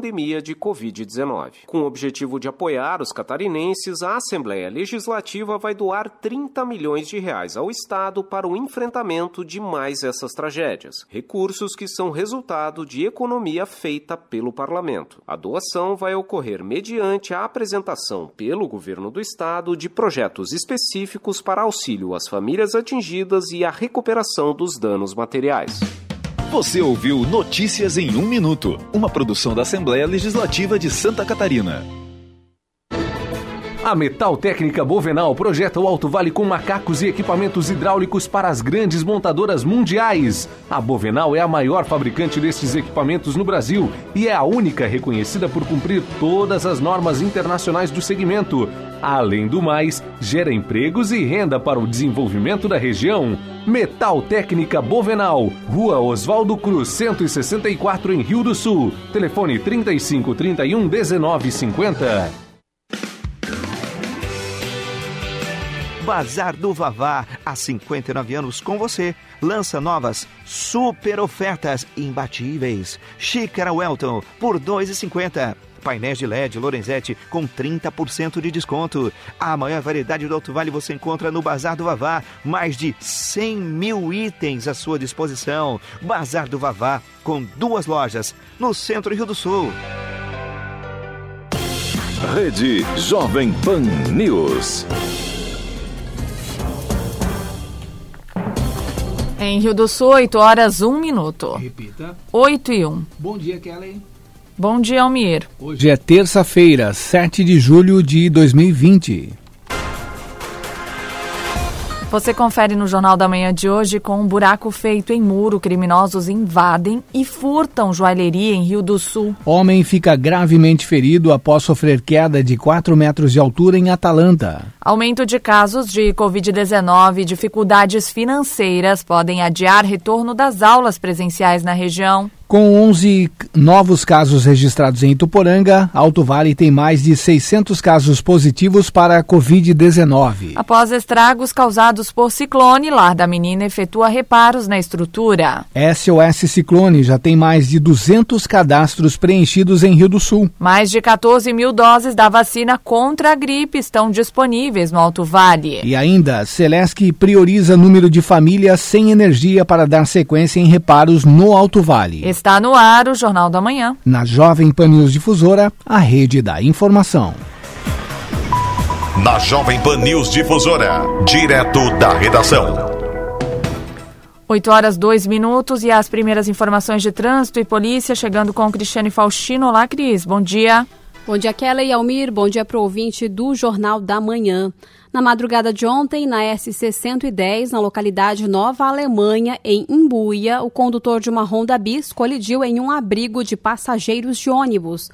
pandemia de Covid-19. Com o objetivo de apoiar os catarinenses, a Assembleia Legislativa vai doar 30 milhões de reais ao Estado para o enfrentamento de mais essas tragédias, recursos que são resultado de economia feita pelo Parlamento. A doação vai ocorrer mediante a apresentação pelo governo do Estado de projetos específicos para auxílio às famílias atingidas e a recuperação dos danos materiais. Você ouviu Notícias em um Minuto, uma produção da Assembleia Legislativa de Santa Catarina. A Metal Técnica Bovenal projeta o Alto Vale com macacos e equipamentos hidráulicos para as grandes montadoras mundiais. A Bovenal é a maior fabricante destes equipamentos no Brasil e é a única reconhecida por cumprir todas as normas internacionais do segmento. Além do mais, gera empregos e renda para o desenvolvimento da região. Metal Técnica Bovenal, Rua Oswaldo Cruz, 164 em Rio do Sul. Telefone 35 31 Bazar do Vavá, há 59 anos com você. Lança novas super ofertas imbatíveis. Xícara Welton por R$ 2,50. Painéis de LED Lorenzetti com 30% de desconto. A maior variedade do Alto Vale você encontra no Bazar do Vavá. Mais de 100 mil itens à sua disposição. Bazar do Vavá, com duas lojas no centro Rio do Sul. Rede Jovem Pan News. Em Rio do Sul, 8 horas 1 minuto. Repita. 8 e 1. Bom dia, Kelly. Bom dia, Almir. Hoje é terça-feira, 7 de julho de 2020. Você confere no Jornal da Manhã de hoje com um buraco feito em muro, criminosos invadem e furtam joalheria em Rio do Sul. Homem fica gravemente ferido após sofrer queda de 4 metros de altura em Atalanta. Aumento de casos de Covid-19 e dificuldades financeiras podem adiar retorno das aulas presenciais na região. Com 11 novos casos registrados em Ituporanga, Alto Vale tem mais de 600 casos positivos para a Covid-19. Após estragos causados por ciclone, Lar da Menina efetua reparos na estrutura. SOS Ciclone já tem mais de 200 cadastros preenchidos em Rio do Sul. Mais de 14 mil doses da vacina contra a gripe estão disponíveis no Alto Vale. E ainda, Celesc prioriza número de famílias sem energia para dar sequência em reparos no Alto Vale. Está no ar o Jornal da Manhã. Na Jovem Pan News Difusora, a rede da informação. Na Jovem Pan News Difusora, direto da redação. 8 horas 2 minutos e as primeiras informações de trânsito e polícia chegando com Cristiane Faustino. Olá, Cris. Bom dia. Bom dia, Kelly e Almir. Bom dia para o ouvinte do Jornal da Manhã. Na madrugada de ontem, na SC 110, na localidade Nova Alemanha, em Imbuia, o condutor de uma Honda Bis colidiu em um abrigo de passageiros de ônibus.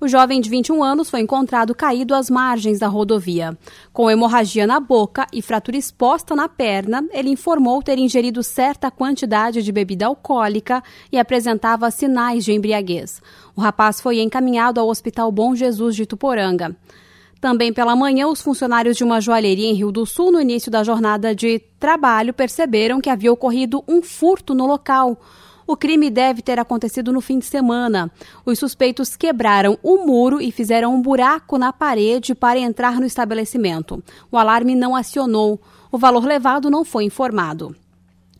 O jovem de 21 anos foi encontrado caído às margens da rodovia. Com hemorragia na boca e fratura exposta na perna, ele informou ter ingerido certa quantidade de bebida alcoólica e apresentava sinais de embriaguez. O rapaz foi encaminhado ao Hospital Bom Jesus de Tuporanga. Também pela manhã, os funcionários de uma joalheria em Rio do Sul, no início da jornada de trabalho, perceberam que havia ocorrido um furto no local. O crime deve ter acontecido no fim de semana. Os suspeitos quebraram o muro e fizeram um buraco na parede para entrar no estabelecimento. O alarme não acionou. O valor levado não foi informado.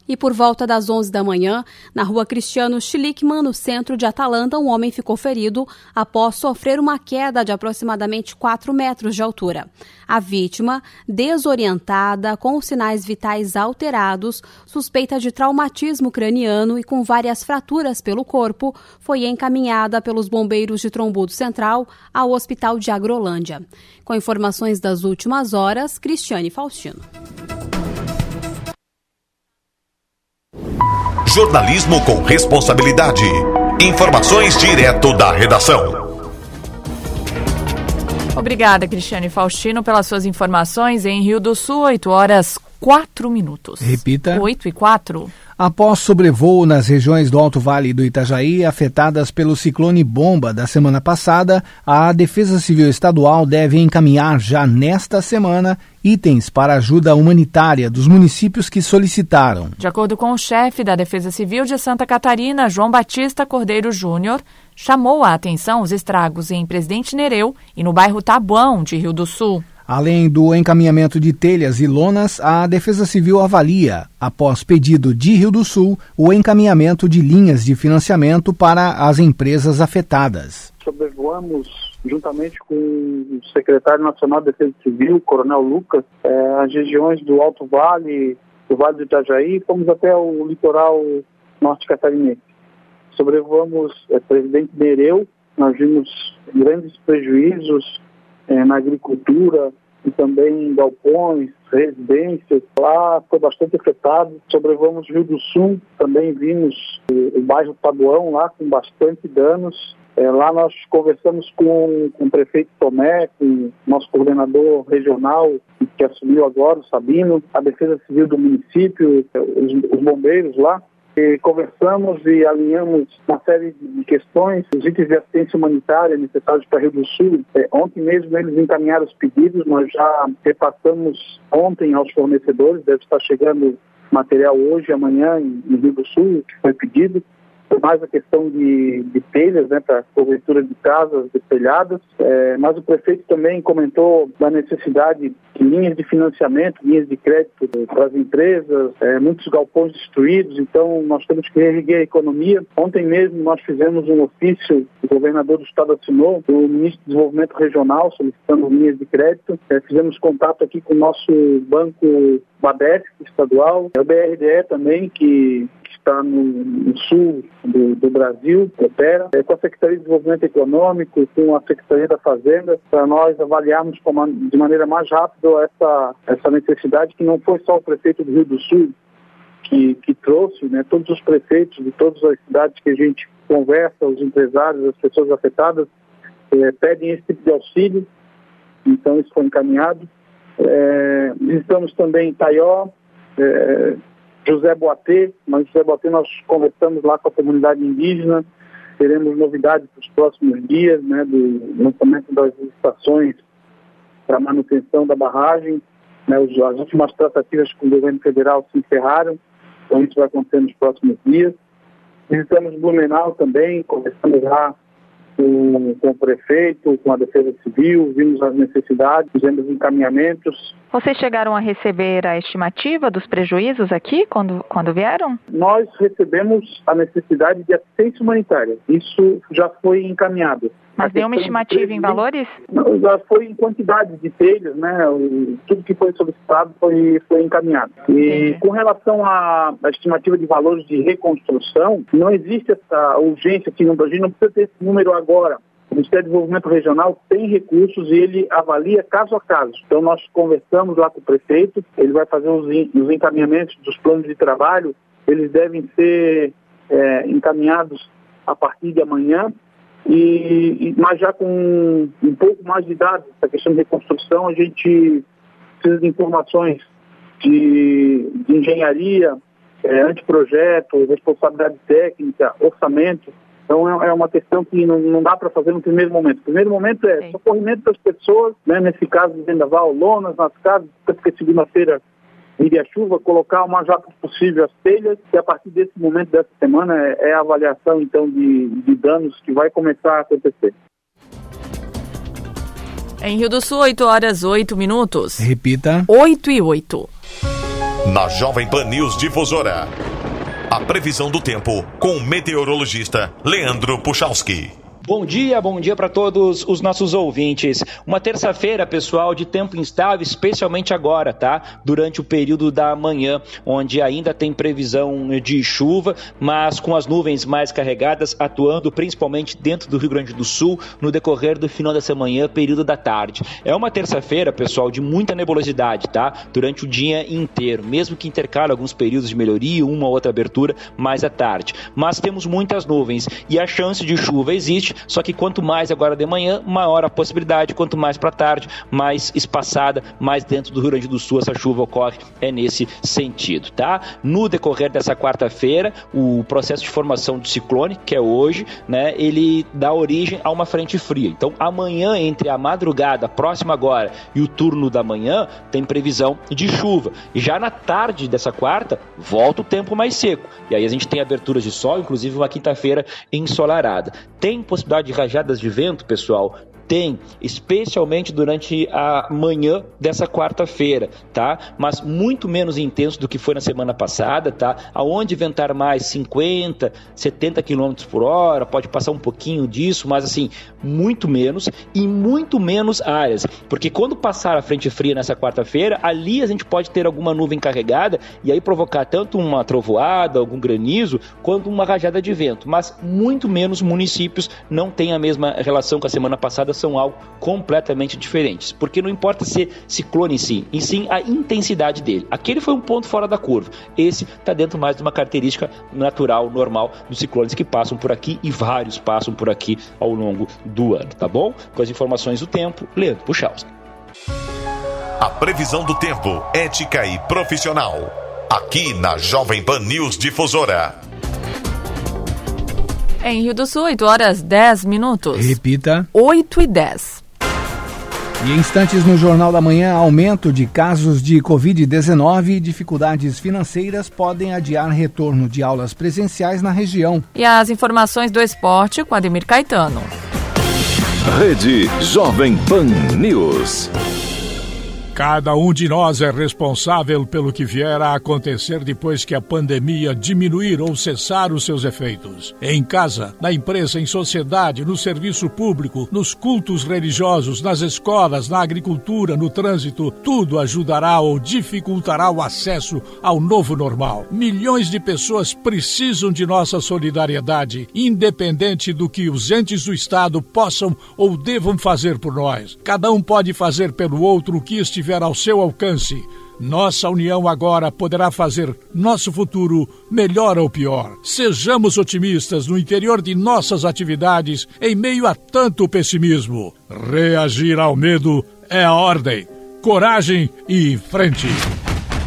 E por volta das 11 da manhã, na rua Cristiano Schlickman, no centro de Atalanta, um homem ficou ferido após sofrer uma queda de aproximadamente 4 metros de altura. A vítima, desorientada, com sinais vitais alterados, suspeita de traumatismo craniano e com várias fraturas pelo corpo, foi encaminhada pelos bombeiros de Trombudo Central ao Hospital de Agrolândia. Com informações das últimas horas, Cristiane Faustino. Jornalismo com responsabilidade. Informações direto da redação. Obrigada, Cristiane Faustino, pelas suas informações em Rio do Sul, 8 horas 4 minutos. Repita. 8 e 4. Após sobrevoo nas regiões do Alto Vale do Itajaí afetadas pelo ciclone bomba da semana passada, a Defesa Civil Estadual deve encaminhar já nesta semana itens para ajuda humanitária dos municípios que solicitaram. De acordo com o chefe da Defesa Civil de Santa Catarina, João Batista Cordeiro Júnior, chamou a atenção os estragos em Presidente Nereu e no bairro Tabuão, de Rio do Sul. Além do encaminhamento de telhas e lonas, a Defesa Civil avalia, após pedido de Rio do Sul, o encaminhamento de linhas de financiamento para as empresas afetadas. Sobrevoamos, juntamente com o secretário nacional de Defesa Civil, Coronel Lucas, eh, as regiões do Alto Vale, do Vale do Itajaí, fomos até o litoral norte catarinense. Sobrevoamos eh, Presidente Nereu, nós vimos grandes prejuízos é, na agricultura e também galpões, residências. Lá foi bastante afetado. Sobrevamos Rio do Sul, também vimos o, o bairro Tabuão lá com bastante danos. É, lá nós conversamos com, com o prefeito Tomé, com nosso coordenador regional, que assumiu agora, o Sabino, a Defesa Civil do município, os, os bombeiros lá. E conversamos e alinhamos uma série de questões, os itens de assistência humanitária necessários para Rio do Sul. É, ontem mesmo eles encaminharam os pedidos, nós já repassamos ontem aos fornecedores, deve estar chegando material hoje, amanhã em, Rio do Sul, que foi pedido mais a questão de, de telhas, né, para cobertura de casas telhadas. É, mas o prefeito também comentou da necessidade de linhas de financiamento, linhas de crédito para as empresas, é, muitos galpões destruídos, então nós temos que reerguer a economia. Ontem mesmo nós fizemos um ofício, o governador do estado assinou, o ministro do Desenvolvimento Regional solicitando linhas de crédito. É, fizemos contato aqui com o nosso banco Badesc estadual, o BRDE também, que está no, sul do, do, Brasil, opera, é, com a Secretaria de Desenvolvimento Econômico, com a Secretaria da Fazenda, para nós avaliarmos como, de maneira mais rápida essa, essa necessidade, que não foi só o prefeito do Rio do Sul que, que trouxe, né, todos os prefeitos de todas as cidades que a gente conversa, os empresários, as pessoas afetadas, é, pedem esse tipo de auxílio, então isso foi encaminhado. É, visitamos também Taió, é, José Boatê, mas José Boatê nós conversamos lá com a comunidade indígena, teremos novidades nos próximos dias, né, do lançamento das estações para manutenção da barragem, né, as últimas tratativas com o governo federal se encerraram, então isso vai acontecer nos próximos dias. Visitamos Blumenau também, conversamos lá com, com o prefeito, com a Defesa Civil, vimos as necessidades, fizemos encaminhamentos. Vocês chegaram a receber a estimativa dos prejuízos aqui quando, quando vieram? Nós recebemos a necessidade de assistência humanitária. Isso já foi encaminhado. Mas deu uma estimativa em valores? Não, já foi em quantidade de telhas, né? O, tudo que foi solicitado foi, foi encaminhado. E Sim. com relação à, à, estimativa de valores de reconstrução, não existe essa urgência aqui no Brasil, não precisa ter esse número agora. Ministério do Desenvolvimento Regional tem recursos e ele avalia caso a caso. Então, nós conversamos lá com o prefeito, ele vai fazer os, os encaminhamentos dos planos de trabalho, eles devem ser é, encaminhados a partir de amanhã e, mas já com um pouco mais de dados, essa questão de reconstrução, a gente precisa de informações de, de engenharia, é, anteprojeto, responsabilidade técnica, orçamento. Então é, é uma questão que não, não dá para fazer no primeiro momento. O primeiro momento é Sim. socorrimento das pessoas, né, nesse caso de vendaval, lonas nas casas, porque segunda-feira viria chuva, colocar o mais rápido possível as telhas e a partir desse momento dessa semana é, é a avaliação então de, de danos que vai começar a acontecer. Em Rio do Sul, 8 horas 8 minutos. Repita. 8 e 8. Na Jovem Pan News Difusora. A previsão do tempo com o meteorologista Leandro Puchalski. Bom dia, bom dia para todos os nossos ouvintes. Uma terça-feira, pessoal, de tempo instável, especialmente agora, tá? Durante o período da manhã, onde ainda tem previsão de chuva, mas com as nuvens mais carregadas, atuando principalmente dentro do Rio Grande do Sul no decorrer do final dessa manhã, período da tarde. É uma terça-feira, pessoal, de muita nebulosidade, tá? Durante o dia inteiro, mesmo que intercale alguns períodos de melhoria, uma ou outra abertura mais à tarde. Mas temos muitas nuvens e a chance de chuva existe Só que quanto mais agora de manhã, maior a possibilidade, quanto mais para tarde, mais espaçada, mais dentro do Rio Grande do Sul essa chuva ocorre, é nesse sentido, tá? No decorrer dessa quarta-feira, o processo de formação do ciclone, que é hoje, né, ele dá origem a uma frente fria. Então, amanhã, entre a madrugada próxima agora e o turno da manhã, tem previsão de chuva. E já na tarde dessa quarta, volta o tempo mais seco. E aí a gente tem aberturas de sol, inclusive uma quinta-feira ensolarada. Tem possibilidade de rajadas de vento, pessoal, tem, especialmente durante a manhã dessa quarta-feira, tá? Mas muito menos intenso do que foi na semana passada, tá? Aonde ventar mais 50, 70 km por hora, pode passar um pouquinho disso, mas assim, muito menos e muito menos áreas, porque quando passar a frente fria nessa quarta-feira, ali a gente pode ter alguma nuvem carregada e aí provocar tanto uma trovoada, algum granizo, quanto uma rajada de vento, mas muito menos municípios não têm a mesma relação com a semana passada são algo completamente diferentes. Porque não importa ser ciclone em si, e sim a intensidade dele. Aquele foi um ponto fora da curva. Esse está dentro mais de uma característica natural, normal dos ciclones que passam por aqui e vários passam por aqui ao longo do ano, tá bom? Com as informações do tempo, Leandro Puchalski. A previsão do tempo, ética e profissional. Aqui na Jovem Pan News Difusora. Em Rio do Sul, 8 horas 10 minutos. Repita. 8 e 10. E em instantes no Jornal da Manhã, aumento de casos de Covid-19 e dificuldades financeiras podem adiar retorno de aulas presenciais na região. E as informações do esporte com Ademir Caetano. Rede Jovem Pan News. Cada um de nós é responsável pelo que vier a acontecer depois que a pandemia diminuir ou cessar os seus efeitos. Em casa, na empresa, em sociedade, no serviço público, nos cultos religiosos, nas escolas, na agricultura, no trânsito, tudo ajudará ou dificultará o acesso ao novo normal. Milhões de pessoas precisam de nossa solidariedade, independente do que os entes do Estado possam ou devam fazer por nós. Cada um pode fazer pelo outro o que estiver estiver ao seu alcance, nossa união agora poderá fazer nosso futuro melhor ou pior. Sejamos otimistas no interior de nossas atividades em meio a tanto pessimismo. Reagir ao medo é a ordem. Coragem e frente.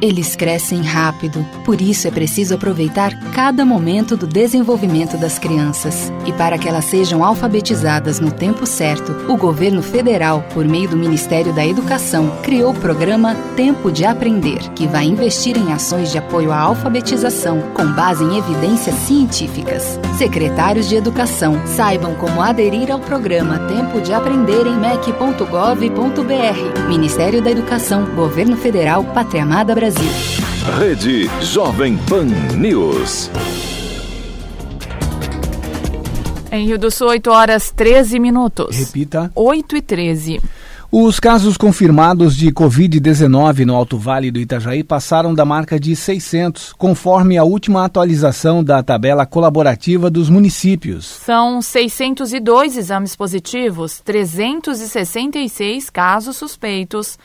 Eles crescem rápido, por isso é preciso aproveitar cada momento do desenvolvimento das crianças. E para que elas sejam alfabetizadas no tempo certo, o governo federal, por meio do Ministério da Educação, criou o programa Tempo de Aprender, que vai investir em ações de apoio à alfabetização com base em evidências científicas. Secretários de Educação, saibam como aderir ao programa Tempo de Aprender em mec.gov.br. Ministério da Educação, Governo Federal, Pátria Amada Brasil. Rede Jovem Pan News. Em Rio do Sul, 8 horas 13 minutos. Repita. 8 e 13. Os casos confirmados de Covid-19 no Alto Vale do Itajaí passaram da marca de 600, conforme a última atualização da tabela colaborativa dos municípios. São 602 exames positivos, 366 casos suspeitos,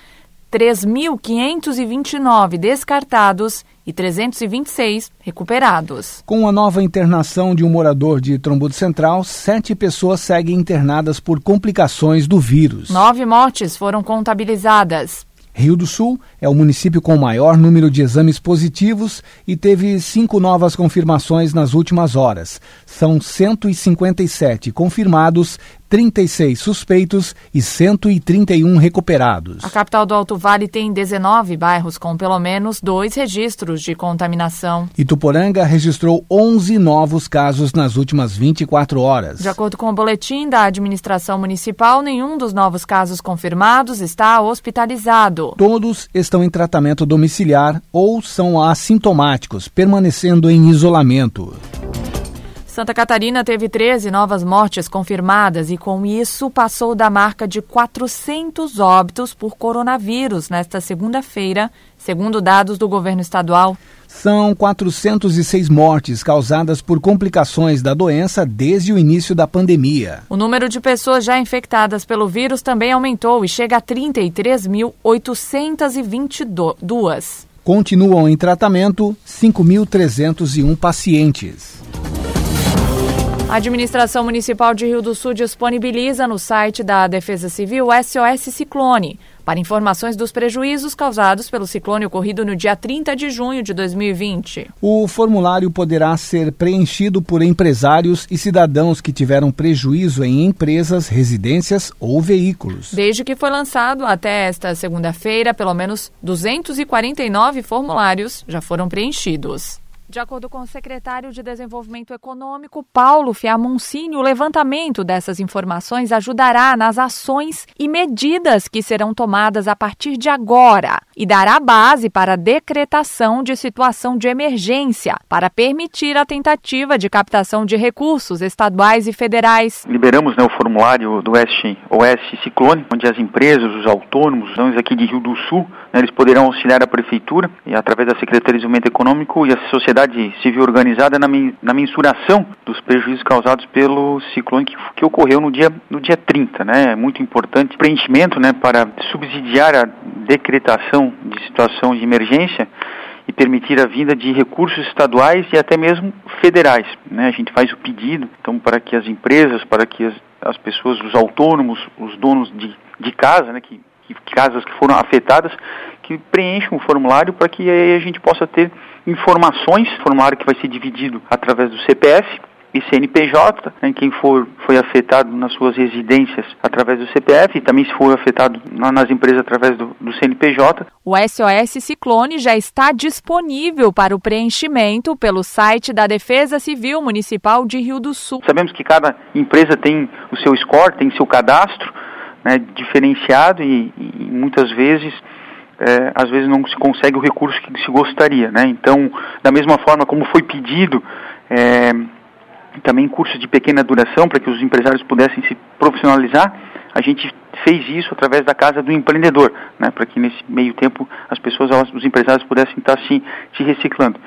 3.529 descartados e 326 recuperados. Com a nova internação de um morador de Trombudo Central, sete pessoas seguem internadas por complicações do vírus. Nove mortes foram contabilizadas. Rio do Sul é o município com maior número de exames positivos e teve cinco novas confirmações nas últimas horas. São 157 confirmados 36 suspeitos e 131 recuperados. A capital do Alto Vale tem 19 bairros com pelo menos dois registros de contaminação. Ituporanga registrou 11 novos casos nas últimas 24 horas. De acordo com o boletim da administração municipal, nenhum dos novos casos confirmados está hospitalizado. Todos estão em tratamento domiciliar ou são assintomáticos, permanecendo em isolamento. Santa Catarina teve 13 novas mortes confirmadas e, com isso, passou da marca de 400 óbitos por coronavírus nesta segunda-feira, segundo dados do governo estadual. São 406 mortes causadas por complicações da doença desde o início da pandemia. O número de pessoas já infectadas pelo vírus também aumentou e chega a 33.822. Continuam em tratamento 5.301 pacientes. A administração municipal de Rio do Sul disponibiliza no site da Defesa Civil SOS Ciclone para informações dos prejuízos causados pelo ciclone ocorrido no dia 30 de junho de 2020. O formulário poderá ser preenchido por empresários e cidadãos que tiveram prejuízo em empresas, residências ou veículos. Desde que foi lançado até esta segunda-feira, pelo menos 249 formulários já foram preenchidos. De acordo com o secretário de Desenvolvimento Econômico, Paulo Fiamoncini, o levantamento dessas informações ajudará nas ações e medidas que serão tomadas a partir de agora e dará base para a decretação de situação de emergência para permitir a tentativa de captação de recursos estaduais e federais. Liberamos né, o formulário do OS Ciclone, onde as empresas, os autônomos, os aqui de Rio do Sul, né, eles poderão auxiliar a prefeitura e através da Secretaria de Desenvolvimento Econômico e a sociedade sociedade civil organizada na, na mensuração dos prejuízos causados pelo ciclone que, que ocorreu no dia, no dia 30. Né? É muito importante preenchimento né, para subsidiar a decretação de situação de emergência e permitir a vinda de recursos estaduais e até mesmo federais. Né? A gente faz o pedido então para que as empresas, para que as, as pessoas, os autônomos, os donos de, de casa, né, que, que casas que foram afetadas, que preencham o formulário para que a gente possa ter informações, formulário que vai ser dividido através do CPF e CNPJ, né, quem for foi afetado nas suas residências através do CPF e também se for afetado nas empresas através do, do CNPJ. O SOS Ciclone já está disponível para o preenchimento pelo site da Defesa Civil Municipal de Rio do Sul. Sabemos que cada empresa tem o seu score, tem seu cadastro né, diferenciado e, e muitas vezes é, às vezes não se consegue o recurso que se gostaria. Né? Então, da mesma forma como foi pedido, é, também cursos de pequena duração para que os empresários pudessem se profissionalizar, a gente fez isso através da Casa do Empreendedor, né? para que nesse meio tempo as pessoas, os empresários pudessem estar se, se reciclando.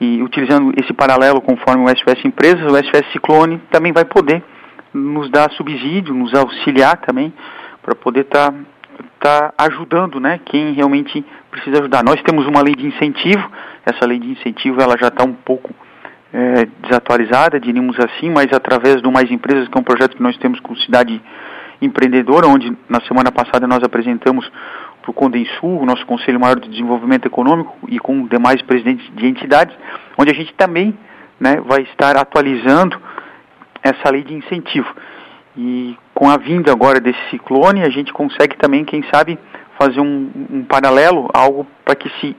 E utilizando esse paralelo conforme o SOS Empresas, o SOS Ciclone também vai poder nos dar subsídio, nos auxiliar também, para poder estar tá está ajudando né, quem realmente precisa ajudar. Nós temos uma lei de incentivo, essa lei de incentivo ela já está um pouco é, desatualizada, diríamos assim, mas através do Mais Empresas, que é um projeto que nós temos com Cidade Empreendedora, onde na semana passada nós apresentamos para o Condensul, o nosso Conselho Maior de Desenvolvimento Econômico e com demais presidentes de entidades, onde a gente também né, vai estar atualizando essa lei de incentivo. E com a vinda agora desse ciclone, a gente consegue também, quem sabe, fazer um, um paralelo, algo para que se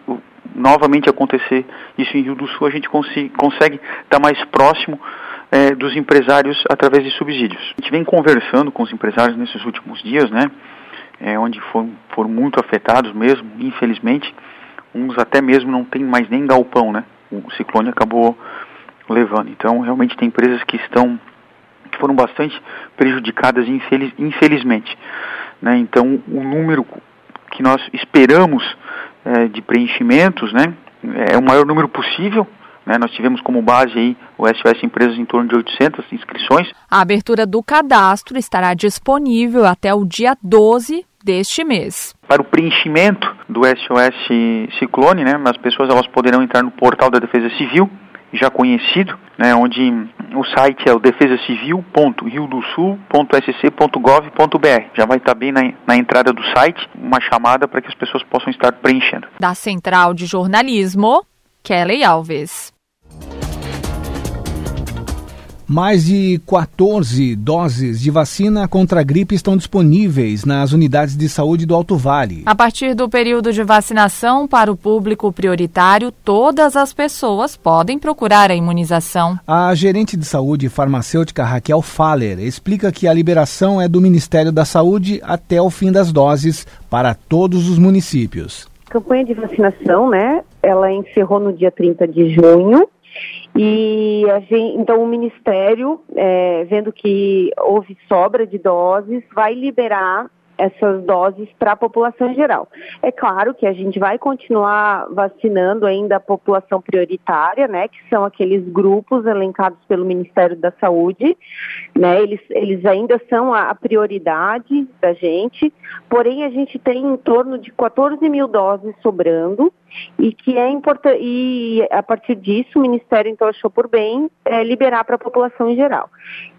novamente acontecer isso em Rio do Sul, a gente consiga, consegue estar mais próximo é, dos empresários através de subsídios. A gente vem conversando com os empresários nesses últimos dias, né, é, onde foram, foram muito afetados mesmo, infelizmente. Uns até mesmo não tem mais nem galpão, né? O ciclone acabou levando. Então, realmente tem empresas que estão foram bastante prejudicadas, infeliz, infelizmente. Né? Então, o número que nós esperamos é, de preenchimentos né, é o maior número possível. Né? Nós tivemos como base aí o SOS Empresas em torno de 800 inscrições. A abertura do cadastro estará disponível até o dia 12 deste mês. Para o preenchimento do SOS Ciclone, né, as pessoas elas poderão entrar no portal da Defesa Civil, já conhecido, né, onde o site é o defesacivil.riodosul.sc.gov.br. Já vai estar bem na, na entrada do site uma chamada para que as pessoas possam estar preenchendo. Da Central de Jornalismo, Kelly Alves. Mais de 14 doses de vacina contra a gripe estão disponíveis nas unidades de saúde do Alto Vale. A partir do período de vacinação para o público prioritário, todas as pessoas podem procurar a imunização. A gerente de saúde farmacêutica Raquel Faller explica que a liberação é do Ministério da Saúde até o fim das doses para todos os municípios. A campanha de vacinação, né, ela encerrou no dia 30 de junho e gente, então o Ministério, é, vendo que houve sobra de doses, vai liberar essas doses para a população em geral. É claro que a gente vai continuar vacinando ainda a população prioritária, né, que são aqueles grupos elencados pelo Ministério da Saúde, né, eles, eles ainda são a, a prioridade da gente, porém a gente tem em torno de 14 mil doses sobrando e que é importante, e a partir disso o Ministério então achou por bem é, liberar para a população em geral.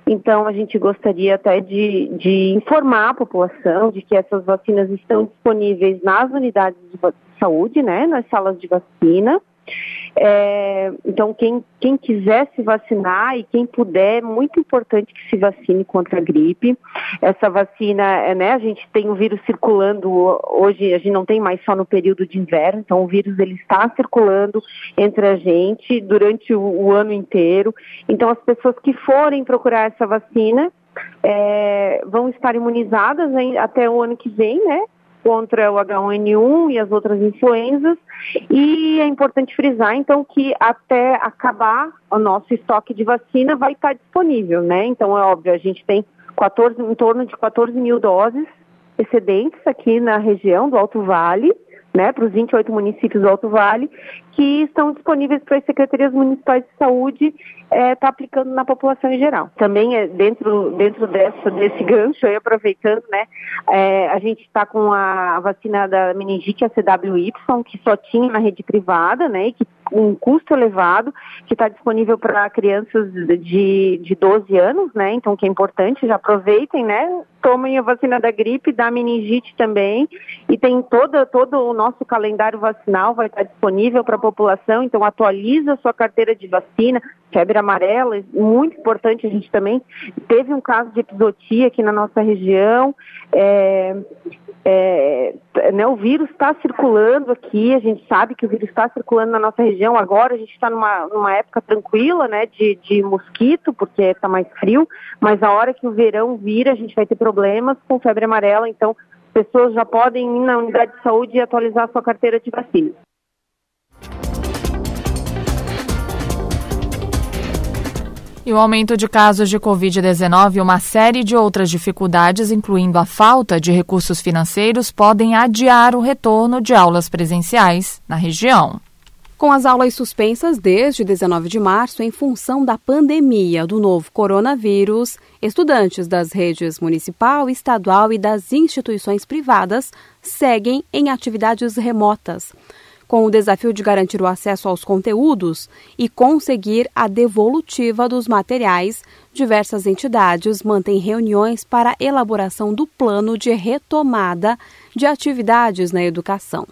Então, a gente gostaria até de, de, informar a população de que essas vacinas estão disponíveis nas unidades de saúde, né, nas salas de vacina. É, então, quem, quem quiser se vacinar e quem puder, é muito importante que se vacine contra a gripe. Essa vacina, é, né, a gente tem o vírus circulando hoje, a gente não tem mais só no período de inverno, então o vírus ele está circulando entre a gente durante o, o ano inteiro. Então, as pessoas que forem procurar essa vacina, é, vão estar imunizadas até o ano que vem, né? Contra o H1N1 e as outras influenzas. E é importante frisar, então, que até acabar o nosso estoque de vacina vai estar disponível, né? Então, é óbvio, a gente tem 14, em torno de 14 mil doses excedentes aqui na região do Alto Vale né, para os 28 municípios do Alto Vale, que estão disponíveis para as secretarias municipais de saúde estar é, tá aplicando na população em geral. Também é dentro, dentro dessa, desse gancho, aí aproveitando, né, é, a gente está com a vacina da meningite, a CWY, que só tinha na rede privada, né, e que um custo elevado, que está disponível para crianças de, de 12 anos, né? Então, que é importante, já aproveitem, né? Tomem a vacina da gripe, da meningite também, e tem todo, todo o nosso calendário vacinal vai estar disponível para a população, então atualiza a sua carteira de vacina, febre amarela, muito importante, a gente também. Teve um caso de episotia aqui na nossa região, é, é, né, o vírus está circulando aqui, a gente sabe que o vírus está circulando na nossa região. Agora, a gente está numa, numa época tranquila, né, de, de mosquito, porque está mais frio, mas a hora que o verão vir, a gente vai ter problemas com febre amarela, então pessoas já podem ir na unidade de saúde e atualizar sua carteira de vacina. E o aumento de casos de Covid-19 e uma série de outras dificuldades, incluindo a falta de recursos financeiros, podem adiar o retorno de aulas presenciais na região. Com as aulas suspensas desde 19 de março em função da pandemia do novo coronavírus, estudantes das redes municipal, estadual e das instituições privadas seguem em atividades remotas com o desafio de garantir o acesso aos conteúdos e conseguir a devolutiva dos materiais, diversas entidades mantêm reuniões para elaboração do plano de retomada de atividades na educação.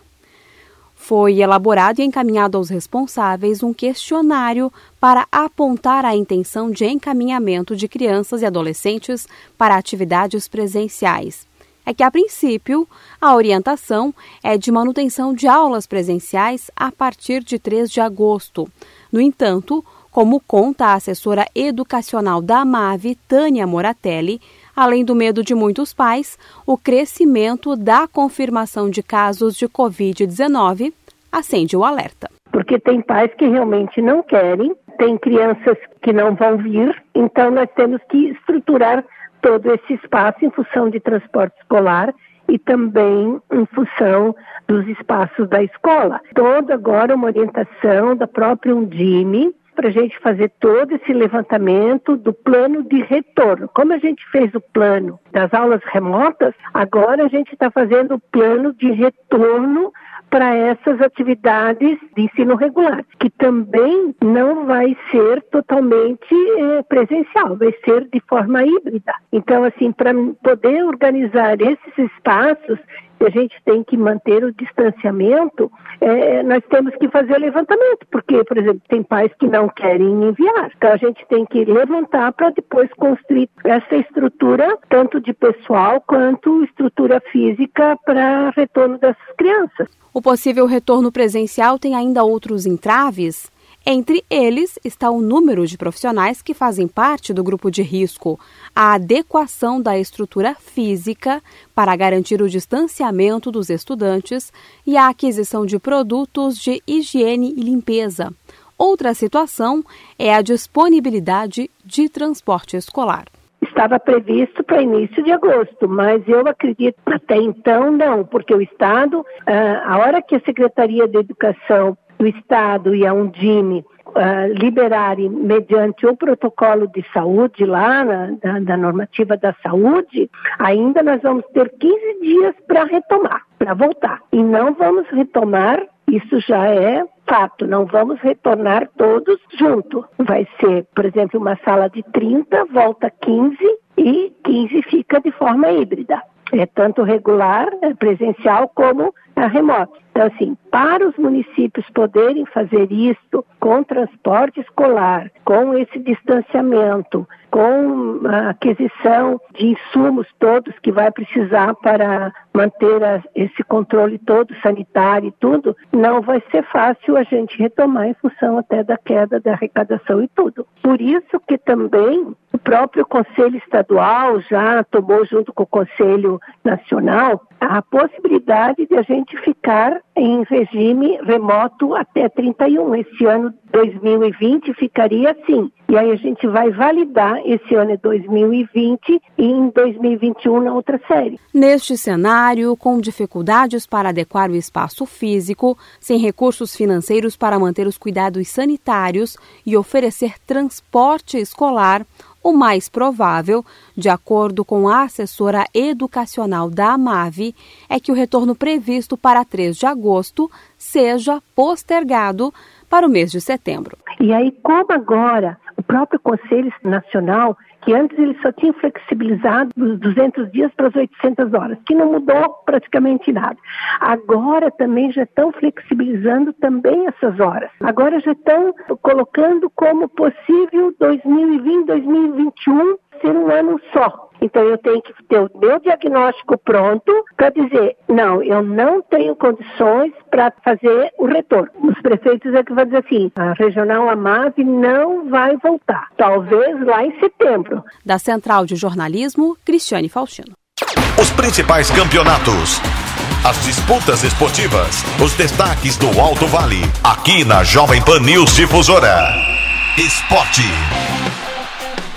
Foi elaborado e encaminhado aos responsáveis um questionário para apontar a intenção de encaminhamento de crianças e adolescentes para atividades presenciais é que, a princípio, a orientação é de manutenção de aulas presenciais a partir de 3 de agosto. No entanto, como conta a assessora educacional da AMAV, Tânia Moratelli, além do medo de muitos pais, o crescimento da confirmação de casos de Covid-19 acende o alerta porque tem pais que realmente não querem tem crianças que não vão vir, então nós temos que estruturar todo esse espaço em função de transporte escolar e também em função dos espaços da escola. Toda agora uma orientação da própria Undime para a gente fazer todo esse levantamento do plano de retorno. Como a gente fez o plano das aulas remotas, agora a gente está fazendo o plano de retorno para essas atividades de ensino regular, que também não vai ser totalmente eh, presencial, vai ser de forma híbrida. Então, assim, para poder organizar esses espaços, a gente tem que manter o distanciamento, é, nós temos que fazer o levantamento, porque, por exemplo, tem pais que não querem enviar. Então a gente tem que levantar para depois construir essa estrutura, tanto de pessoal quanto estrutura física para retorno dessas crianças. O possível retorno presencial tem ainda outros entraves. Entre eles está o número de profissionais que fazem parte do grupo de risco, a adequação da estrutura física para garantir o distanciamento dos estudantes e a aquisição de produtos de higiene e limpeza. Outra situação é a disponibilidade de transporte escolar estava previsto para início de agosto, mas eu acredito até então não, porque o Estado, ah, a hora que a Secretaria de Educação do Estado e a Undime Uh, liberarem mediante o protocolo de saúde lá na, da, da, normativa da saúde, ainda nós vamos ter 15 dias para retomar, para voltar. E não vamos retomar, isso já é fato, não vamos retornar todos juntos. Vai ser, por exemplo, uma sala de 30, volta 15 e 15 fica de forma híbrida. É tanto regular, é presencial, como a remoto. Então, assim, para os municípios poderem fazer isso com transporte escolar, com esse distanciamento, com a aquisição de insumos todos que vai precisar para manter a, esse controle todo sanitário e tudo, não vai ser fácil a gente retomar em função até da queda da arrecadação e tudo. Por isso que também o próprio Conselho Estadual já tomou junto com o Conselho Nacional a possibilidade de a gente ficar em regime remoto até 31. Esse ano 2020 ficaria assim. E aí a gente vai validar esse ano é 2020 e em 2021 na outra série. Neste cenário, com dificuldades para adequar o espaço físico, sem recursos financeiros para manter os cuidados sanitários e oferecer transporte escolar, o mais provável, de acordo com a assessora educacional da AMAV, é que o retorno previsto para 3 de agosto seja postergado para o mês de setembro. E aí, como agora o próprio Conselho Nacional, que antes ele só tinha flexibilizado dos 200 dias para as 800 horas, que não mudou praticamente nada. Agora também já estão flexibilizando também essas horas. Agora já estão colocando como possível 2020, 2021 ser um ano só. Então eu tenho que ter o meu diagnóstico pronto para dizer, não, eu não tenho condições para fazer o retorno. Os prefeitos é que vão dizer assim, a regional Amave não vai voltar, talvez lá em setembro. Da Central de Jornalismo, Cristiane Faustino. Os principais campeonatos, as disputas esportivas, os destaques do Alto Vale, aqui na Jovem Pan News Difusora. Esporte.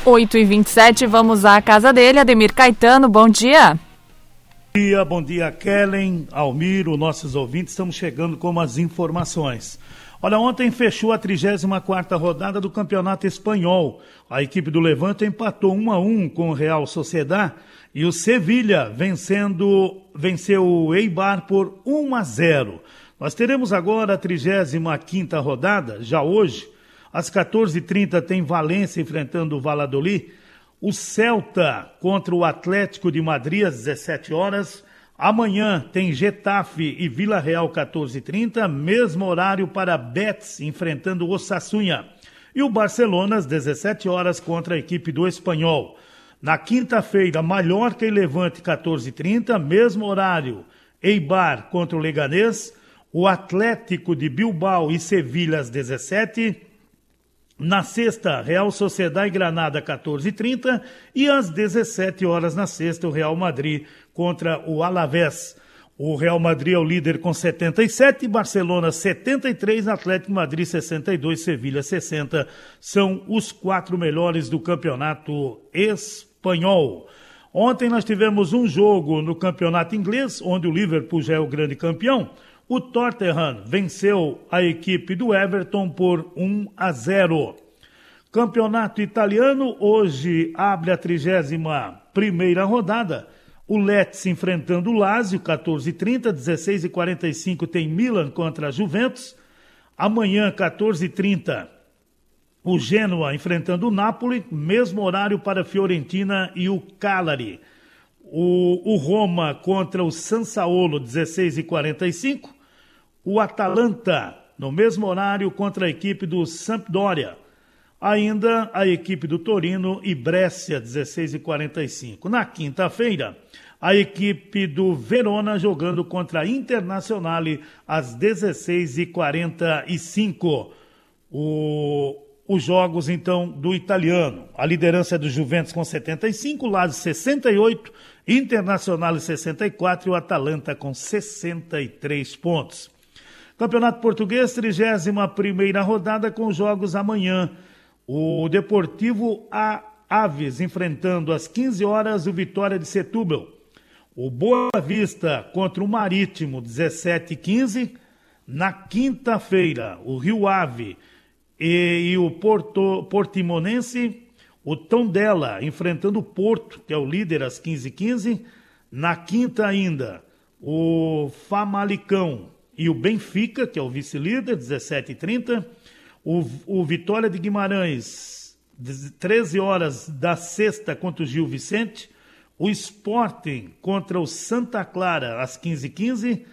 8 e 27 vamos à casa dele, Ademir Caetano, bom dia. Bom dia, bom dia, Kellen, Almiro, nossos ouvintes, estamos chegando com as informações. Olha, ontem fechou a 34ª rodada do Campeonato Espanhol. A equipe do Levante empatou 1 a 1 com o Real Sociedad e o Sevilha vencendo venceu o Eibar por 1 a 0. Nós teremos agora a 35ª rodada, já hoje, às 14h30 tem Valência enfrentando o Valladolid. O Celta contra o Atlético de Madrid às 17 horas. Amanhã tem Getafe e Vila Real 14h30, mesmo horário para Betis enfrentando o Osassunha. E o Barcelona às 17 horas contra a equipe do Espanhol. Na quinta-feira, Mallorca e Levante 14h30, mesmo horário, Eibar contra o Leganês. O Atlético de Bilbao e Sevilha às 17 na sexta, Real Sociedade Granada 14h30 e às 17 horas na sexta, o Real Madrid contra o Alavés. O Real Madrid é o líder com 77, Barcelona 73, Atlético Madrid 62, Sevilha 60. São os quatro melhores do campeonato espanhol. Ontem nós tivemos um jogo no campeonato inglês, onde o Liverpool já é o grande campeão. O Tottenham venceu a equipe do Everton por 1 a 0. Campeonato italiano, hoje abre a 31 primeira rodada. O Let's enfrentando o Lazio, 14h30, 16h45 tem Milan contra a Juventus. Amanhã, 14h30, o Genoa enfrentando o Napoli, mesmo horário para Fiorentina e o Cagliari. O, o Roma contra o Sansaolo, 16h45. O Atalanta, no mesmo horário, contra a equipe do Sampdoria. Ainda a equipe do Torino e Brescia, 16 e 45. Na quinta-feira, a equipe do Verona jogando contra a Internazionale às 16 e 45. O, os jogos, então, do italiano. A liderança é do Juventus com 75, Lazio 68, Internacional 64 e o Atalanta com 63 pontos. Campeonato Português, 31 primeira rodada com jogos amanhã. O Deportivo A Aves enfrentando às 15 horas o Vitória de Setúbal. O Boa Vista contra o Marítimo, 17 e 15. Na quinta-feira, o Rio Ave e, e o Porto, Portimonense, o Tondela enfrentando o Porto, que é o líder, às 15 e 15. Na quinta ainda, o Famalicão e o Benfica, que é o vice-líder, 17 e 30. O, o Vitória de Guimarães, 13 horas da sexta contra o Gil Vicente. O Sporting contra o Santa Clara, às 15h15.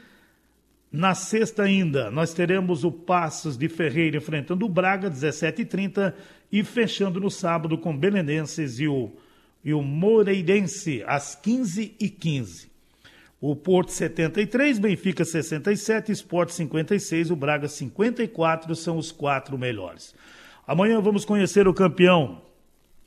Na sexta ainda, nós teremos o Passos de Ferreira enfrentando o Braga, 17h30. E fechando no sábado com Belenenses e o, e o Moreirense, às 15h15. O Porto 73, Benfica 67, Sport 56, o Braga 54 são os quatro melhores. Amanhã vamos conhecer o campeão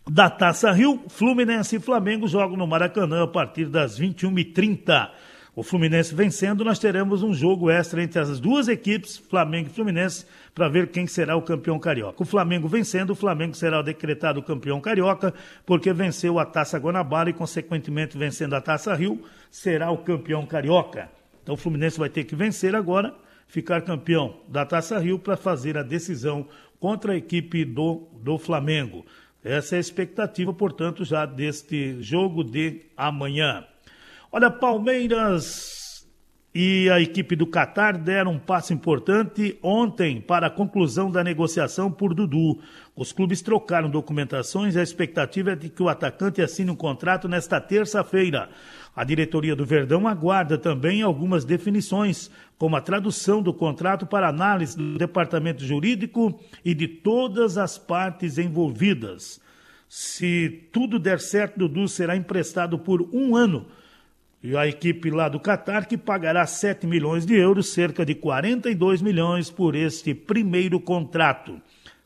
da Taça Rio. Fluminense e Flamengo jogam no Maracanã a partir das 21h30 o Fluminense vencendo, nós teremos um jogo extra entre as duas equipes, Flamengo e Fluminense, para ver quem será o campeão carioca. O Flamengo vencendo, o Flamengo será decretado campeão carioca, porque venceu a Taça Guanabara e, consequentemente, vencendo a Taça Rio, será o campeão carioca. Então o Fluminense vai ter que vencer agora, ficar campeão da Taça Rio para fazer a decisão contra a equipe do, do Flamengo. Essa é a expectativa, portanto, já deste jogo de amanhã. Olha, Palmeiras e a equipe do Qatar deram um passo importante ontem para a conclusão da negociação por Dudu. Os clubes trocaram documentações e a expectativa é de que o atacante assine um contrato nesta terça-feira. A diretoria do Verdão aguarda também algumas definições, como a tradução do contrato para análise do departamento jurídico e de todas as partes envolvidas. Se tudo der certo, Dudu será emprestado por um ano e a equipe lá do Qatar que pagará 7 milhões de euros, cerca de 42 milhões por este primeiro contrato.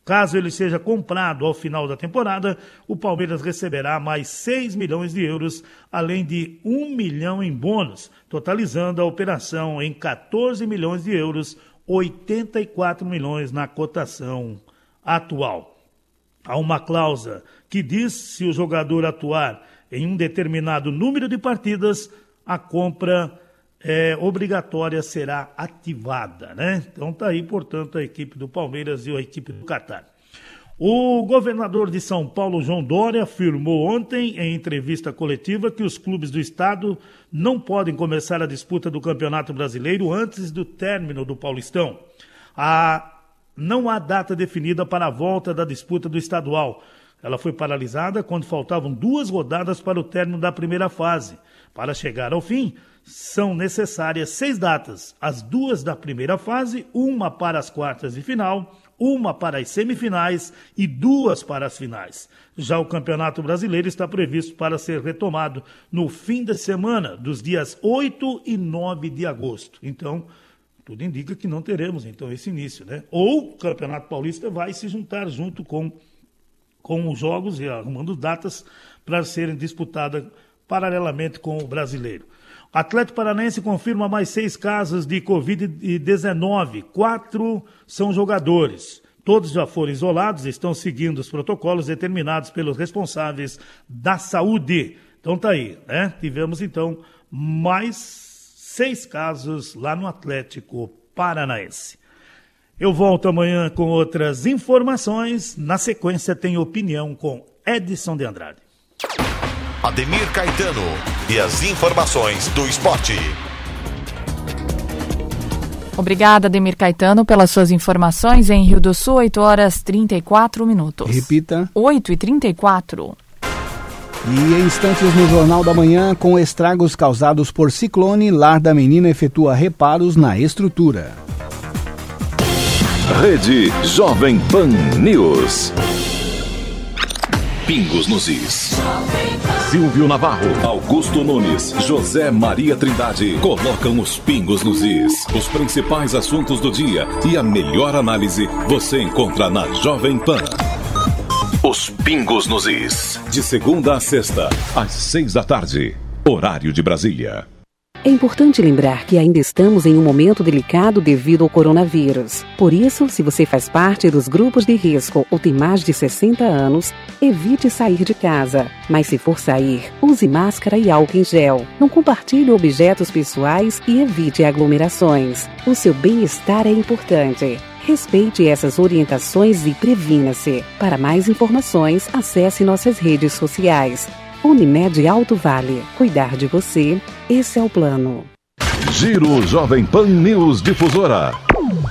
Caso ele seja comprado ao final da temporada, o Palmeiras receberá mais 6 milhões de euros, além de 1 milhão em bônus, totalizando a operação em 14 milhões de euros, 84 milhões na cotação atual. Há uma cláusula que diz se o jogador atuar em um determinado número de partidas, a compra é, obrigatória será ativada, né? Então tá aí, portanto, a equipe do Palmeiras e a equipe do Catar. O governador de São Paulo, João Dória, afirmou ontem, em entrevista coletiva, que os clubes do estado não podem começar a disputa do Campeonato Brasileiro antes do término do Paulistão. A... Não há data definida para a volta da disputa do estadual. Ela foi paralisada quando faltavam duas rodadas para o término da primeira fase. Para chegar ao fim, são necessárias seis datas: as duas da primeira fase, uma para as quartas de final, uma para as semifinais e duas para as finais. Já o Campeonato Brasileiro está previsto para ser retomado no fim de semana, dos dias 8 e 9 de agosto. Então, tudo indica que não teremos então esse início, né? Ou o Campeonato Paulista vai se juntar junto com com os jogos e arrumando datas para serem disputadas paralelamente com o brasileiro. Atlético Paranaense confirma mais seis casos de Covid-19. Quatro são jogadores. Todos já foram isolados, estão seguindo os protocolos determinados pelos responsáveis da saúde. Então tá aí, né? Tivemos então mais seis casos lá no Atlético Paranaense. Eu volto amanhã com outras informações. Na sequência tem opinião com Edson de Andrade. Ademir Caetano e as informações do esporte. Obrigada, Ademir Caetano, pelas suas informações em Rio do Sul, 8 horas 34 minutos. Repita. 8 e 34. E em instantes no Jornal da Manhã, com estragos causados por ciclone, Lar da Menina efetua reparos na estrutura. Rede Jovem Pan News. Pingos nos Is. Silvio Navarro, Augusto Nunes, José Maria Trindade colocam os pingos nos is. Os principais assuntos do dia e a melhor análise você encontra na Jovem Pan. Os pingos nos is. De segunda a sexta, às seis da tarde. Horário de Brasília. É importante lembrar que ainda estamos em um momento delicado devido ao coronavírus. Por isso, se você faz parte dos grupos de risco ou tem mais de 60 anos, evite sair de casa. Mas se for sair, use máscara e álcool em gel. Não compartilhe objetos pessoais e evite aglomerações. O seu bem-estar é importante. Respeite essas orientações e previna-se. Para mais informações, acesse nossas redes sociais. Unimed Alto Vale. Cuidar de você, esse é o plano. Giro Jovem Pan News Difusora.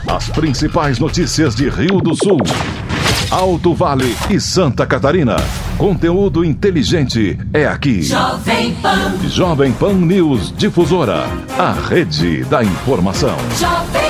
As principais notícias de Rio do Sul. Alto Vale e Santa Catarina. Conteúdo inteligente é aqui. Jovem Pan. Jovem Pan News Difusora. A rede da informação. Jovem Pan.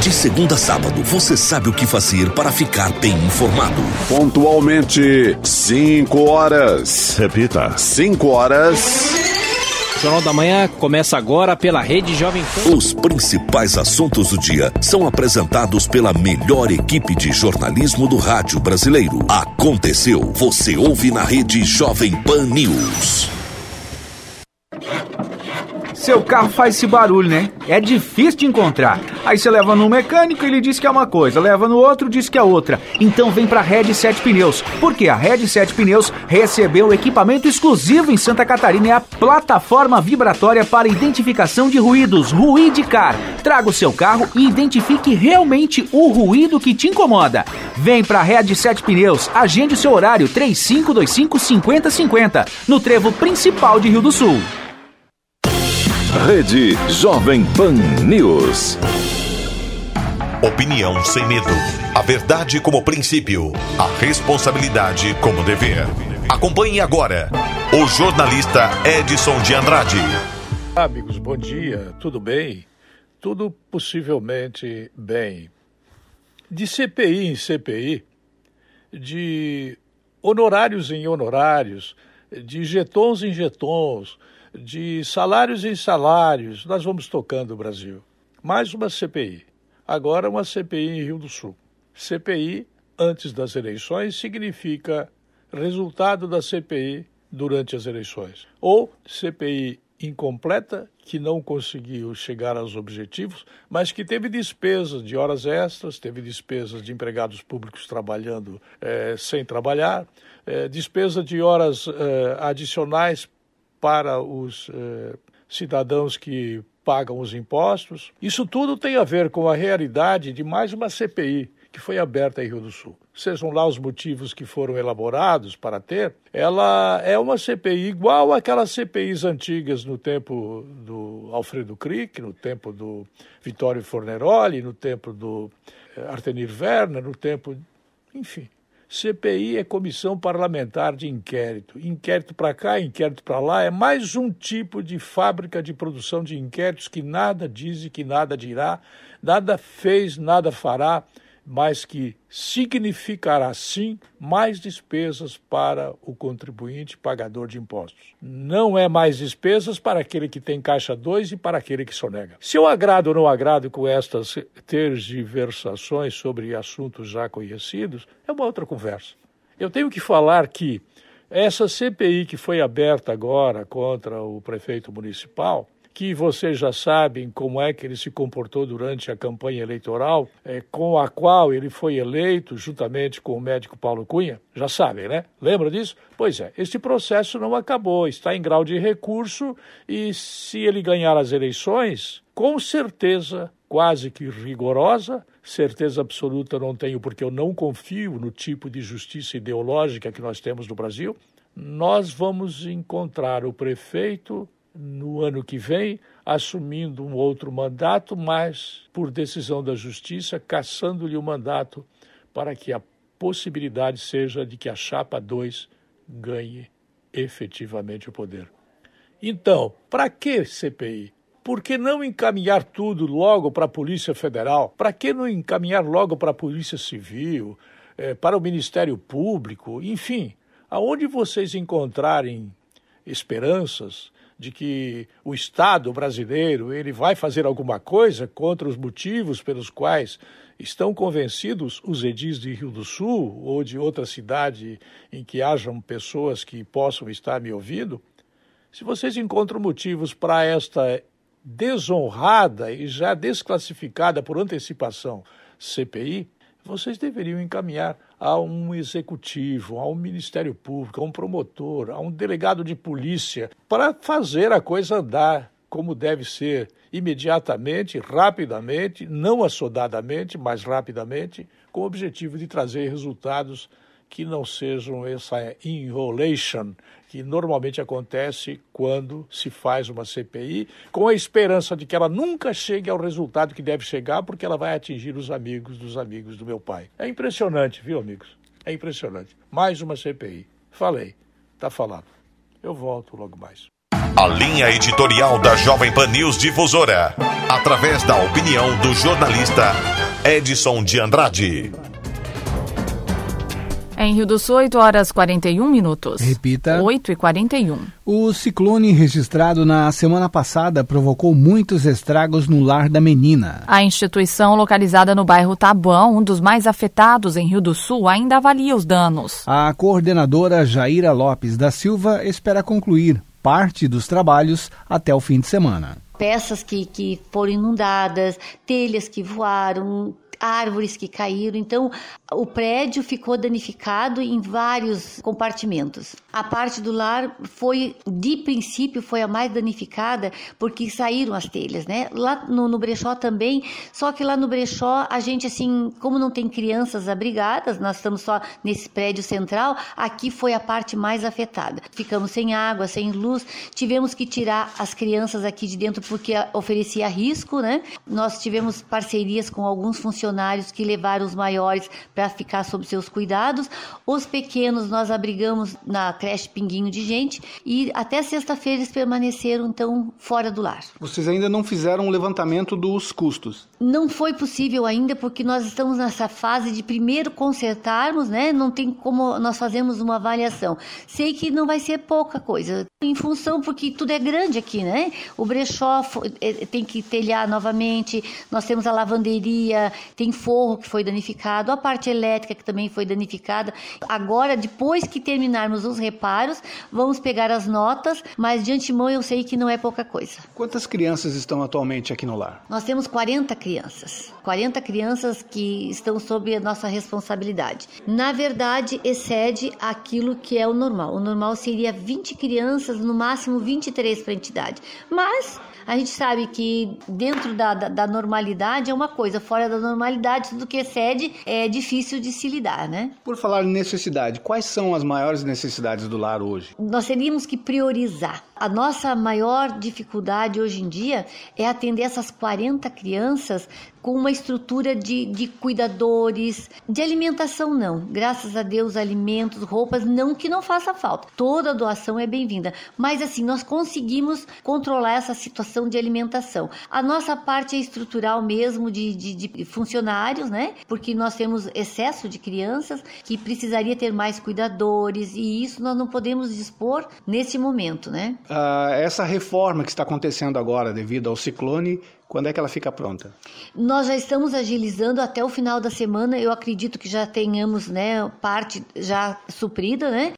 De segunda a sábado, você sabe o que fazer para ficar bem informado. Pontualmente, 5 horas. Repita: 5 horas. O Jornal da Manhã começa agora pela Rede Jovem Pan. Os principais assuntos do dia são apresentados pela melhor equipe de jornalismo do rádio brasileiro. Aconteceu, você ouve na Rede Jovem Pan News. Seu carro faz esse barulho, né? É difícil de encontrar. Aí você leva no mecânico, ele diz que é uma coisa, leva no outro, diz que é outra. Então vem pra Red 7 Pneus, porque a Red 7 Pneus recebeu equipamento exclusivo em Santa Catarina, é a plataforma vibratória para identificação de ruídos, Ruidicar. Traga o seu carro e identifique realmente o ruído que te incomoda. Vem pra Red 7 Pneus, agende o seu horário 3525 5050, no trevo principal de Rio do Sul. Rede Jovem Pan News. Opinião sem medo. A verdade como princípio. A responsabilidade como dever. Acompanhe agora o jornalista Edson de Andrade. Amigos, bom dia. Tudo bem? Tudo possivelmente bem. De CPI em CPI, de honorários em honorários, de jetons em jetons, de salários em salários, nós vamos tocando o Brasil. Mais uma CPI. Agora uma CPI em Rio do Sul. CPI antes das eleições significa resultado da CPI durante as eleições. Ou CPI incompleta, que não conseguiu chegar aos objetivos, mas que teve despesas de horas extras, teve despesas de empregados públicos trabalhando eh, sem trabalhar, eh, despesa de horas eh, adicionais para os eh, cidadãos que pagam os impostos. Isso tudo tem a ver com a realidade de mais uma CPI que foi aberta em Rio do Sul. Sejam lá os motivos que foram elaborados para ter, ela é uma CPI igual àquelas CPIs antigas no tempo do Alfredo Crick, no tempo do Vittorio Forneroli, no tempo do eh, Artenir Werner, no tempo. Enfim, CPI é comissão parlamentar de inquérito. Inquérito para cá, inquérito para lá, é mais um tipo de fábrica de produção de inquéritos que nada diz e que nada dirá, nada fez, nada fará mas que significará sim mais despesas para o contribuinte pagador de impostos. Não é mais despesas para aquele que tem caixa 2 e para aquele que sonega. Se eu agrado ou não agrado com estas tergiversações sobre assuntos já conhecidos, é uma outra conversa. Eu tenho que falar que essa CPI que foi aberta agora contra o prefeito municipal que vocês já sabem como é que ele se comportou durante a campanha eleitoral, é, com a qual ele foi eleito juntamente com o médico Paulo Cunha. Já sabem, né? Lembra disso? Pois é, este processo não acabou, está em grau de recurso e se ele ganhar as eleições, com certeza quase que rigorosa, certeza absoluta não tenho porque eu não confio no tipo de justiça ideológica que nós temos no Brasil. Nós vamos encontrar o prefeito no ano que vem, assumindo um outro mandato, mas por decisão da Justiça, caçando-lhe o mandato para que a possibilidade seja de que a chapa 2 ganhe efetivamente o poder. Então, para que CPI? Por que não encaminhar tudo logo para a Polícia Federal? Para que não encaminhar logo para a Polícia Civil, eh, para o Ministério Público? Enfim, aonde vocês encontrarem esperanças, de que o Estado brasileiro ele vai fazer alguma coisa contra os motivos pelos quais estão convencidos os edis de Rio do Sul ou de outra cidade em que hajam pessoas que possam estar me ouvindo, se vocês encontram motivos para esta desonrada e já desclassificada por antecipação CPI, vocês deveriam encaminhar a um executivo, a um Ministério Público, a um promotor, a um delegado de polícia, para fazer a coisa andar como deve ser, imediatamente, rapidamente, não assodadamente, mas rapidamente, com o objetivo de trazer resultados que não sejam essa enrolation que normalmente acontece quando se faz uma CPI, com a esperança de que ela nunca chegue ao resultado que deve chegar, porque ela vai atingir os amigos dos amigos do meu pai. É impressionante, viu, amigos? É impressionante. Mais uma CPI. Falei, tá falado. Eu volto logo mais. A linha editorial da Jovem Pan News Difusora, através da opinião do jornalista Edson de Andrade. Em Rio do Sul, 8 horas 41 minutos. Repita. 8 e 41. O ciclone registrado na semana passada provocou muitos estragos no lar da menina. A instituição, localizada no bairro Tabuão, um dos mais afetados em Rio do Sul, ainda avalia os danos. A coordenadora Jaira Lopes da Silva espera concluir parte dos trabalhos até o fim de semana. Peças que, que foram inundadas, telhas que voaram, árvores que caíram. Então, o prédio ficou danificado em vários compartimentos. A parte do lar foi, de princípio, foi a mais danificada porque saíram as telhas, né? Lá no, no brechó também, só que lá no brechó a gente, assim, como não tem crianças abrigadas, nós estamos só nesse prédio central, aqui foi a parte mais afetada. Ficamos sem água, sem luz, tivemos que tirar as crianças aqui de dentro porque oferecia risco, né? Nós tivemos parcerias com alguns funcionários que levaram os maiores para ficar sob seus cuidados. Os pequenos nós abrigamos na creche Pinguinho de Gente e até sexta-feira eles permaneceram então fora do lar. Vocês ainda não fizeram um levantamento dos custos? Não foi possível ainda porque nós estamos nessa fase de primeiro consertarmos, né? Não tem como nós fazermos uma avaliação. Sei que não vai ser pouca coisa, em função porque tudo é grande aqui, né? O brechó é, tem que telhar novamente, nós temos a lavanderia, tem forro que foi danificado, a parte elétrica que também foi danificada. Agora, depois que terminarmos os reparos, vamos pegar as notas, mas de antemão eu sei que não é pouca coisa. Quantas crianças estão atualmente aqui no lar? Nós temos 40 crianças. 40 crianças que estão sob a nossa responsabilidade. Na verdade, excede aquilo que é o normal. O normal seria 20 crianças, no máximo 23 para a entidade. Mas a gente sabe que dentro da, da, da, normalidade é uma coisa, fora da normalidade, tudo que excede é difícil de se lidar, né? Por falar em necessidade, quais são as maiores necessidades do lar hoje? Nós teríamos que priorizar A nossa maior dificuldade hoje em dia é atender essas 40 crianças com uma estrutura de, de cuidadores, de alimentação não. Graças a Deus, alimentos, roupas, não que não faça falta. Toda doação é bem-vinda. Mas assim, nós conseguimos controlar essa situação de alimentação. A nossa parte é estrutural mesmo de, de, de funcionários, né? Porque nós temos excesso de crianças que precisaria ter mais cuidadores e isso nós não podemos dispor nesse momento, né? Uh, essa reforma que está acontecendo agora devido ao ciclone quando é que ela fica pronta? Nós já estamos agilizando até o final da semana. Eu acredito que já tenhamos, né, parte já suprida, né?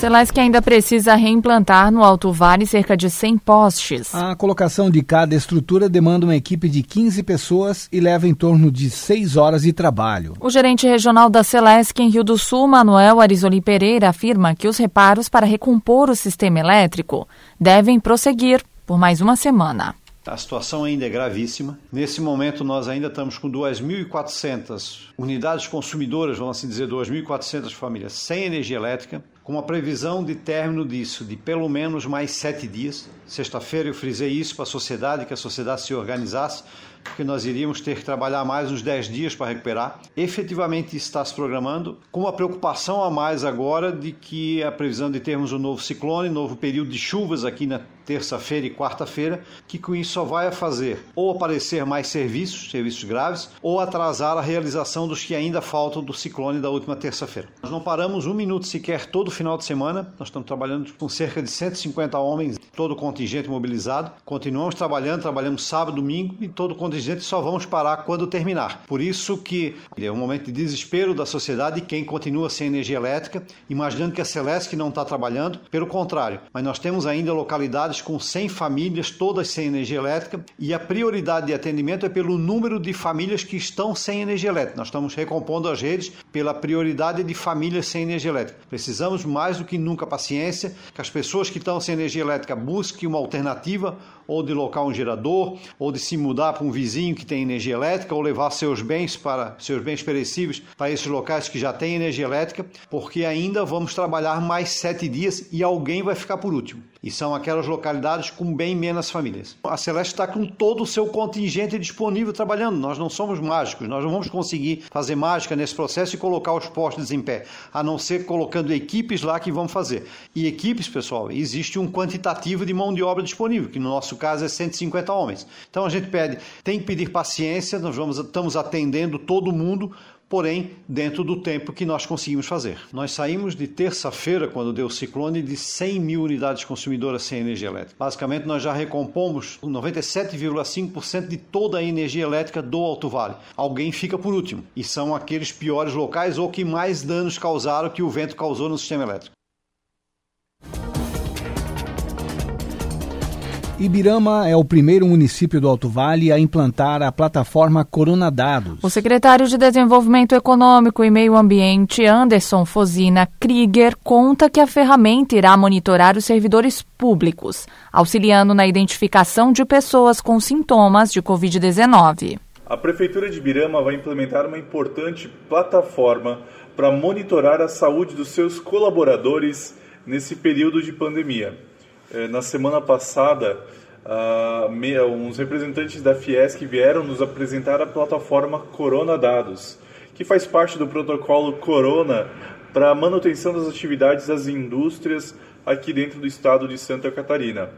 Celesc ainda precisa reimplantar no Alto Vale cerca de 100 postes. A colocação de cada estrutura demanda uma equipe de 15 pessoas e leva em torno de 6 horas de trabalho. O gerente regional da Celesc em Rio do Sul, Manuel Arizoli Pereira, afirma que os reparos para recompor o sistema elétrico devem prosseguir por mais uma semana. A situação ainda é gravíssima. Nesse momento, nós ainda estamos com 2.400 unidades consumidoras, vamos assim dizer, 2.400 famílias sem energia elétrica, com uma previsão de término disso de pelo menos mais sete dias. Sexta-feira eu frisei isso para a sociedade, que a sociedade se organizasse, porque nós iríamos ter que trabalhar mais uns 10 dias para recuperar. Efetivamente está se programando, com uma preocupação a mais agora de que a previsão de termos um novo ciclone, novo período de chuvas aqui na terça-feira e quarta-feira, que com isso só vai fazer ou aparecer mais serviços, serviços graves, ou atrasar a realização dos que ainda faltam do ciclone da última terça-feira. Nós não paramos um minuto sequer todo final de semana, nós estamos trabalhando com cerca de 150 homens, todo o contingente mobilizado. Continuamos trabalhando, trabalhamos sábado, domingo e todo o contingente só vamos parar quando terminar. Por isso que é um momento de desespero da sociedade quem continua sem energia elétrica, imaginando que a Celeste não está trabalhando, pelo contrário, mas nós temos ainda localidades com 100 famílias, todas sem energia elétrica, e a prioridade de atendimento é pelo número de famílias que estão sem energia elétrica. Nós estamos recompondo as redes pela prioridade de famílias sem energia elétrica. Precisamos mais do que nunca paciência, que as pessoas que estão sem energia elétrica busquem uma alternativa, ou de locar um gerador, ou de se mudar para um vizinho que tem energia elétrica, ou levar seus bens para seus bens perecíveis para esses locais que já têm energia elétrica, porque ainda vamos trabalhar mais sete dias e alguém vai ficar por último. E são aquelas localidades com bem menos famílias. A Celeste está com todo o seu contingente disponível trabalhando. Nós não somos mágicos, nós não vamos conseguir fazer mágica nesse processo e colocar os postos em pé, a não ser colocando equipes lá que vão fazer. E equipes, pessoal, existe um quantitativo de mão de obra disponível, que no nosso caso é 150 homens. Então a gente pede, tem que pedir paciência, nós vamos, estamos atendendo todo mundo, porém dentro do tempo que nós conseguimos fazer. Nós saímos de terça-feira, quando deu o ciclone, de 100 mil unidades consumidoras sem energia elétrica. Basicamente, nós já recompomos 97,5% de toda a energia elétrica do Alto Vale. Alguém fica por último, e são aqueles piores locais ou que mais danos causaram que o vento causou no sistema elétrico. Ibirama é o primeiro município do Alto Vale a implantar a plataforma Corona Dados. O secretário de Desenvolvimento Econômico e Meio Ambiente, Anderson Fozina Krieger, conta que a ferramenta irá monitorar os servidores públicos, auxiliando na identificação de pessoas com sintomas de Covid-19. A Prefeitura de Ibirama vai implementar uma importante plataforma para monitorar a saúde dos seus colaboradores nesse período de pandemia. Eh, na semana passada, uh, uns representantes da Fiesc vieram nos apresentar a plataforma Corona Dados, que faz parte do protocolo Corona para a manutenção das atividades das indústrias aqui dentro do estado de Santa Catarina.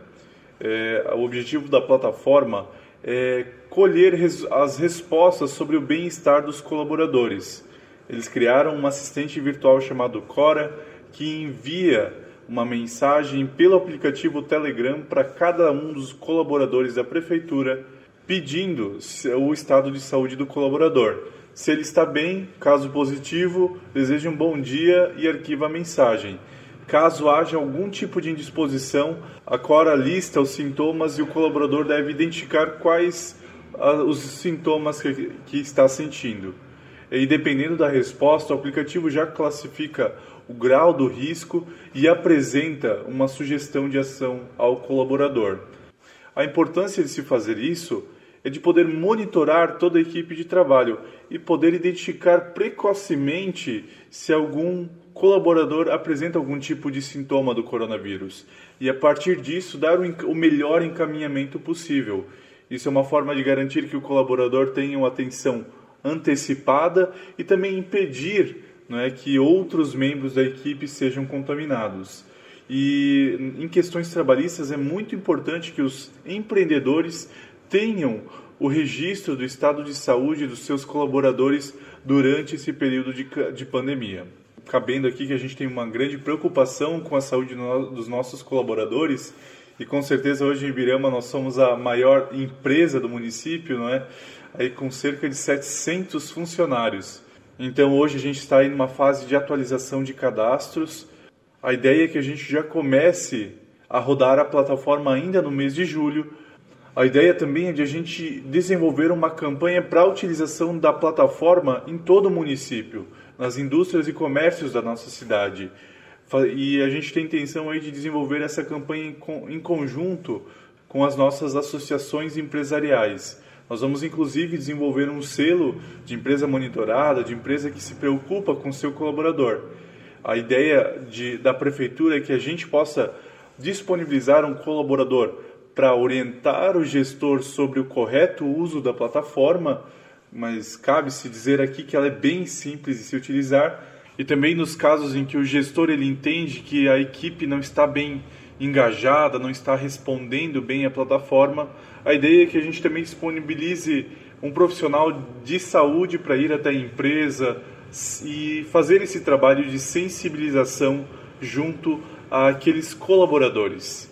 É, o objetivo da plataforma é colher res, as respostas sobre o bem-estar dos colaboradores. Eles criaram um assistente virtual chamado Cora que envia uma mensagem pelo aplicativo Telegram para cada um dos colaboradores da prefeitura pedindo o estado de saúde do colaborador. Se ele está bem, caso positivo, deseja um bom dia e arquiva a mensagem. Caso haja algum tipo de indisposição, a Cora lista os sintomas e o colaborador deve identificar quais uh, os sintomas que está sentindo. E dependendo da resposta, o aplicativo já classifica o grau do risco e apresenta uma sugestão de ação ao colaborador. A importância de se fazer isso é de poder monitorar toda a equipe de trabalho e poder identificar precocemente se algum colaborador apresenta algum tipo de sintoma do coronavírus e, a partir disso, dar o melhor encaminhamento possível. Isso é uma forma de garantir que o colaborador tenha uma atenção antecipada e também impedir não é, que outros membros da equipe sejam contaminados. E em questões trabalhistas é muito importante que os empreendedores tenham o registro do estado de saúde dos seus colaboradores durante esse período de, de pandemia. Cabendo aqui que a gente tem uma grande preocupação com a saúde no, dos nossos colaboradores e com certeza hoje em Ibirama nós somos a maior empresa do município, não é? Aí com cerca de 700 funcionários. Então hoje a gente está em uma fase de atualização de cadastros. A ideia é que a gente já comece a rodar a plataforma ainda no mês de julho. A ideia também é de a gente desenvolver uma campanha para a utilização da plataforma em todo o município, nas indústrias e comércios da nossa cidade. E a gente tem intenção aí de desenvolver essa campanha em conjunto com as nossas associações empresariais. Nós vamos inclusive desenvolver um selo de empresa monitorada, de empresa que se preocupa com seu colaborador. A ideia de, da prefeitura é que a gente possa disponibilizar um colaborador para orientar o gestor sobre o correto uso da plataforma, mas cabe-se dizer aqui que ela é bem simples de se utilizar e também nos casos em que o gestor ele entende que a equipe não está bem engajada, não está respondendo bem à plataforma, a ideia é que a gente também disponibilize um profissional de saúde para ir até a empresa e fazer esse trabalho de sensibilização junto àqueles colaboradores.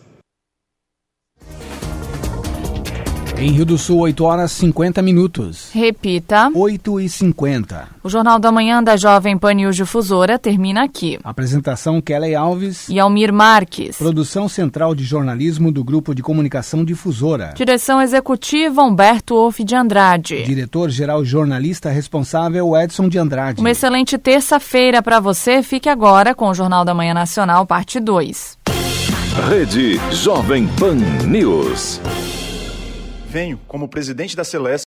Em Rio do Sul, 8 horas 50 minutos. Repita. 8 e 50. O Jornal da Manhã da Jovem Pan News Difusora termina aqui. Apresentação Kelly Alves e Almir Marques. Produção Central de Jornalismo do Grupo de Comunicação Difusora. Direção Executiva Humberto Wolff de Andrade. Diretor-Geral Jornalista Responsável Edson de Andrade. Uma excelente terça-feira para você. Fique agora com o Jornal da Manhã Nacional, parte 2. Rede Jovem Pan News venho como presidente da Celeste